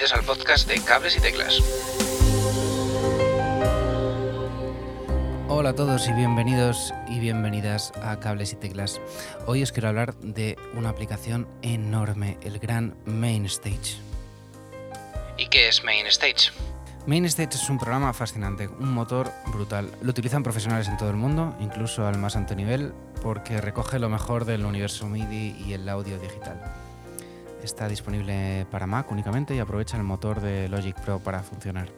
bienvenidos al podcast de Cables y Teclas. Hola a todos y bienvenidos y bienvenidas a Cables y Teclas. Hoy os quiero hablar de una aplicación enorme, el gran MainStage. ¿Y qué es MainStage? MainStage es un programa fascinante, un motor brutal. Lo utilizan profesionales en todo el mundo, incluso al más alto nivel, porque recoge lo mejor del universo MIDI y el audio digital. Está disponible para Mac únicamente y aprovecha el motor de Logic Pro para funcionar.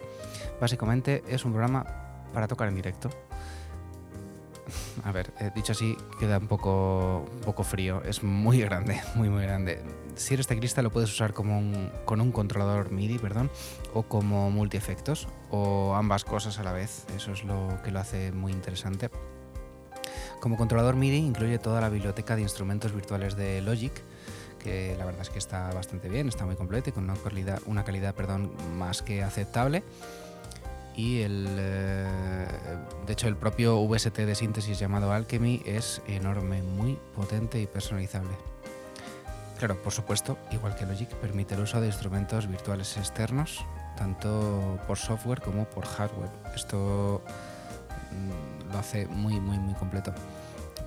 Básicamente es un programa para tocar en directo. A ver, eh, dicho así, queda un poco, poco frío. Es muy grande, muy, muy grande. Si eres teclista lo puedes usar como un- con un controlador MIDI, perdón, o como multiefectos, o ambas cosas a la vez. Eso es lo que lo hace muy interesante. Como controlador MIDI incluye toda la biblioteca de instrumentos virtuales de Logic, que la verdad es que está bastante bien, está muy completo y con una calidad, una calidad perdón, más que aceptable. Y el, eh, de hecho el propio VST de síntesis llamado Alchemy es enorme, muy potente y personalizable. Claro, por supuesto, igual que Logic, permite el uso de instrumentos virtuales externos, tanto por software como por hardware. Esto mm, lo hace muy, muy, muy completo.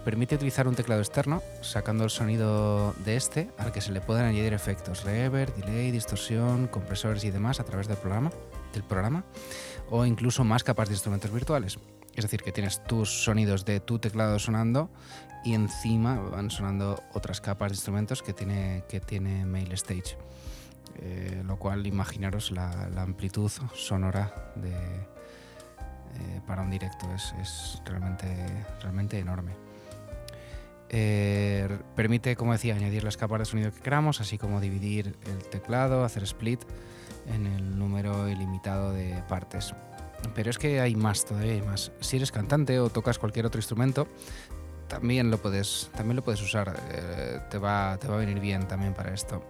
Permite utilizar un teclado externo, sacando el sonido de este, al que se le pueden añadir efectos, reverb, delay, distorsión, compresores y demás a través del programa, del programa, o incluso más capas de instrumentos virtuales. Es decir, que tienes tus sonidos de tu teclado sonando y encima van sonando otras capas de instrumentos que tiene, que tiene MailStage. Eh, lo cual imaginaros la, la amplitud sonora de, eh, para un directo es, es realmente, realmente enorme. Eh, permite, como decía, añadir las capas de sonido que queramos, así como dividir el teclado, hacer split en el número ilimitado de partes. Pero es que hay más todavía, hay más. Si eres cantante o tocas cualquier otro instrumento, también lo puedes, también lo puedes usar. eh, te, va, te va a venir bien también para esto.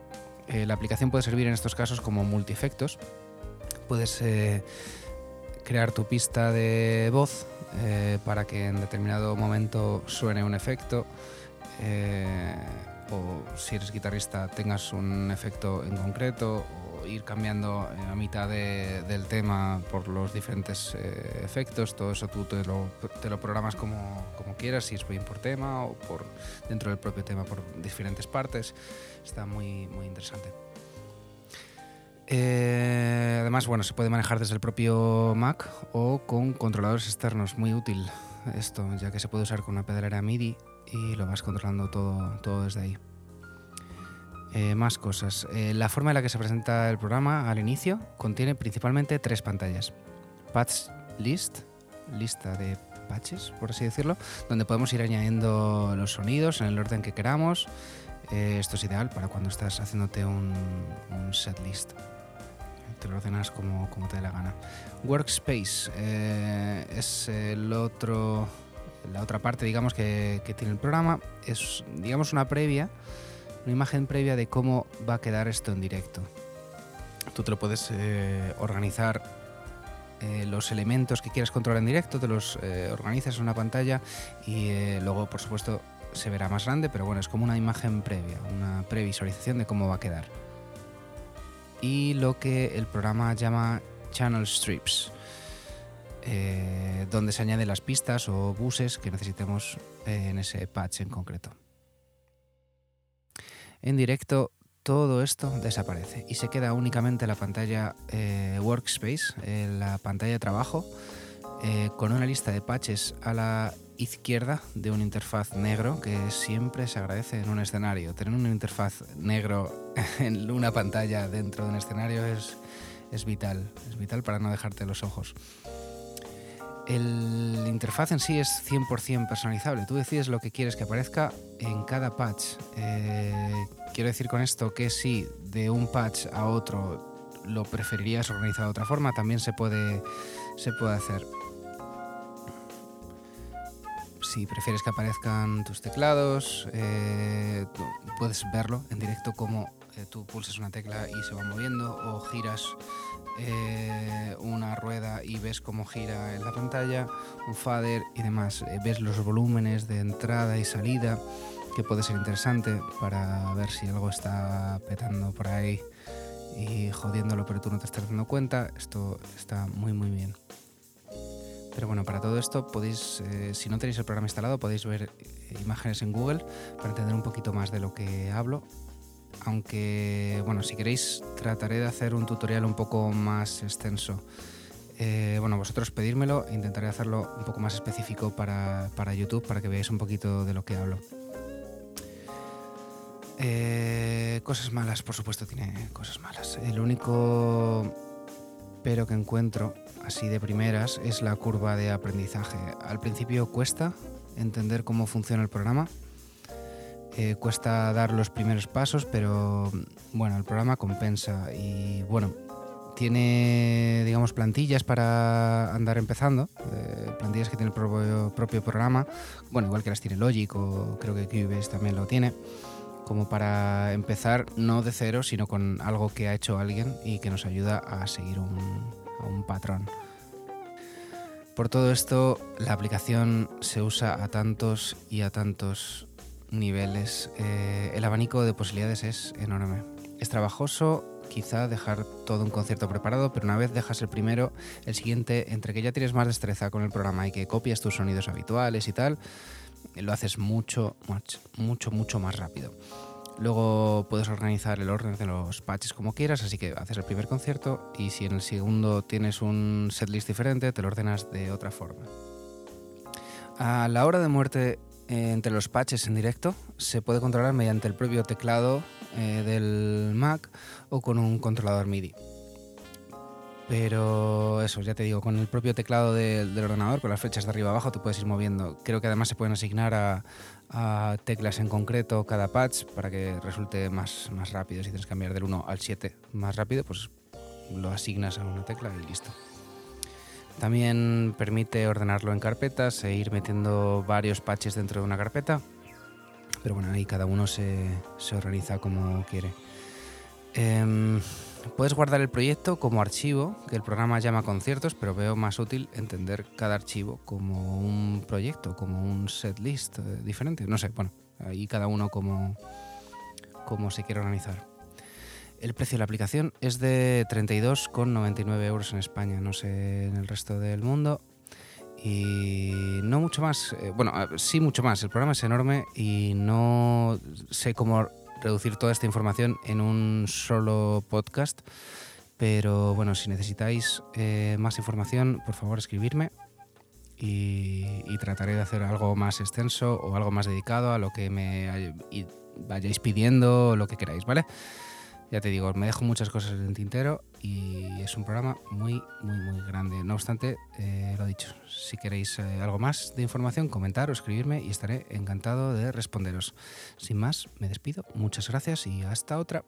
Eh, la aplicación puede servir en estos casos como multiefectos. Puedes eh, crear tu pista de voz eh, para que en determinado momento suene un efecto. eh, o si eres guitarrista tengas un efecto en concreto o ir cambiando eh, a mitad de- del tema por los diferentes eh, efectos, todo eso tú te lo, te lo programas como, como quieras, si es bien por tema o por dentro del propio tema por diferentes partes. Está muy, muy interesante. Eh, además, bueno, se puede manejar desde el propio Mac o con controladores externos, muy útil esto, ya que se puede usar con una pedalera MIDI y lo vas controlando todo, todo desde ahí. Eh, más cosas. Eh, la forma en la que se presenta el programa al inicio contiene principalmente tres pantallas. Patch List, lista de patches, por así decirlo, donde podemos ir añadiendo los sonidos en el orden que queramos. Esto es ideal para cuando estás haciéndote un, un set list. Te lo ordenas como, como te dé la gana. Workspace eh, es el otro, la otra parte, digamos, que, que tiene el programa. Es, digamos, una previa, una imagen previa de cómo va a quedar esto en directo. Tú te lo puedes eh, organizar eh, los elementos que quieras controlar en directo, te los eh, organizas en una pantalla y eh, luego, por supuesto, se verá más grande, pero bueno, es como una imagen previa, una previsualización de cómo va a quedar. Y lo que el programa llama Channel Strips, eh, donde se añaden las pistas o buses que necesitemos eh, en ese patch en concreto. En directo todo esto desaparece y se queda únicamente la pantalla eh, Workspace, eh, la pantalla de trabajo, con una lista de patches a la izquierda de una interfaz negro que siempre se agradece en un escenario. Tener una interfaz negro en una pantalla dentro de un escenario es, es vital, es vital para no dejarte los ojos. El interfaz en sí es 100% personalizable. Tú decides lo que quieres que aparezca en cada patch. Eh, quiero decir con esto que si de un patch a otro lo preferirías organizado de otra forma, también se puede, se puede hacer. Si prefieres que aparezcan tus teclados, eh, puedes verlo en directo como eh, tú pulsas una tecla y se va moviendo o giras eh, una rueda y ves cómo gira en la pantalla, un fader y demás. Ves los volúmenes de entrada y salida, que puede ser interesante para ver si algo está petando por ahí y jodiéndolo, pero tú no te estás dando cuenta, esto está muy muy bien. Pero bueno, para todo esto podéis, eh, si no tenéis el programa instalado, podéis ver eh, imágenes en Google para entender un poquito más de lo que hablo. Aunque, bueno, si queréis, trataré de hacer un tutorial un poco más extenso. Eh, bueno, vosotros pedírmelo intentaré hacerlo un poco más específico para, para YouTube para que veáis un poquito de lo que hablo. Cosas malas, por supuesto, tiene cosas malas. El único pero que encuentro, así de primeras, es la curva de aprendizaje. Al principio cuesta entender cómo funciona el programa. Eh, cuesta dar los primeros pasos, pero bueno, el programa compensa y bueno, tiene, digamos, plantillas para andar empezando, eh, plantillas que tiene el propio, programa, bueno, igual que las tiene Logic o creo que Cubase también lo tiene como para empezar no de cero, sino con algo que ha hecho alguien y que nos ayuda a seguir un, patrón. Por todo esto, la aplicación se usa a tantos y a tantos niveles. Eh, el abanico de posibilidades es enorme. Es trabajoso quizá dejar todo un concierto preparado, pero una vez dejas el primero, el siguiente, entre que ya tienes más destreza con el programa y que copias tus sonidos habituales y tal, lo haces mucho, mucho, mucho más rápido. Luego puedes organizar el orden de los patches como quieras, así que haces el primer concierto y si en el segundo tienes un setlist diferente, te lo ordenas de otra forma. A la hora de muerte eh, entre los patches en directo se puede controlar mediante el propio teclado eh, del Mac o con un controlador MIDI. Pero eso, ya te digo, con el propio teclado del ordenador, con las flechas de arriba abajo, te puedes ir moviendo. Creo que además se pueden asignar a, teclas en concreto cada patch para que resulte más, más rápido. Si tienes que cambiar del 1 al 7 más rápido, pues lo asignas a una tecla y listo. También permite ordenarlo en carpetas e ir metiendo varios patches dentro de una carpeta. Pero bueno, ahí cada uno se, se organiza como quiere. Eh, Puedes guardar el proyecto como archivo, que el programa llama conciertos, pero veo más útil entender cada archivo como un proyecto, como un setlist list eh, diferente. No sé, bueno, ahí cada uno como, como se quiere organizar. El precio de la aplicación es de 32,99 euros en España, no sé en el resto del mundo. Y no mucho más, eh, bueno, sí mucho más, el programa es enorme y no sé cómo reducir toda esta información en un solo podcast. Pero bueno, si necesitáis eh, más información, por favor escribirme y, trataré de hacer algo más extenso o algo más dedicado a lo que me vayáis pidiendo o lo que queráis, ¿vale? Ya te digo, me dejo muchas cosas en el tintero y es un programa muy, muy, muy grande. No obstante, eh, lo dicho, si queréis eh, algo más de información, comentar o escribirme y estaré encantado de responderos. Sin más, me despido. Muchas gracias y hasta otra.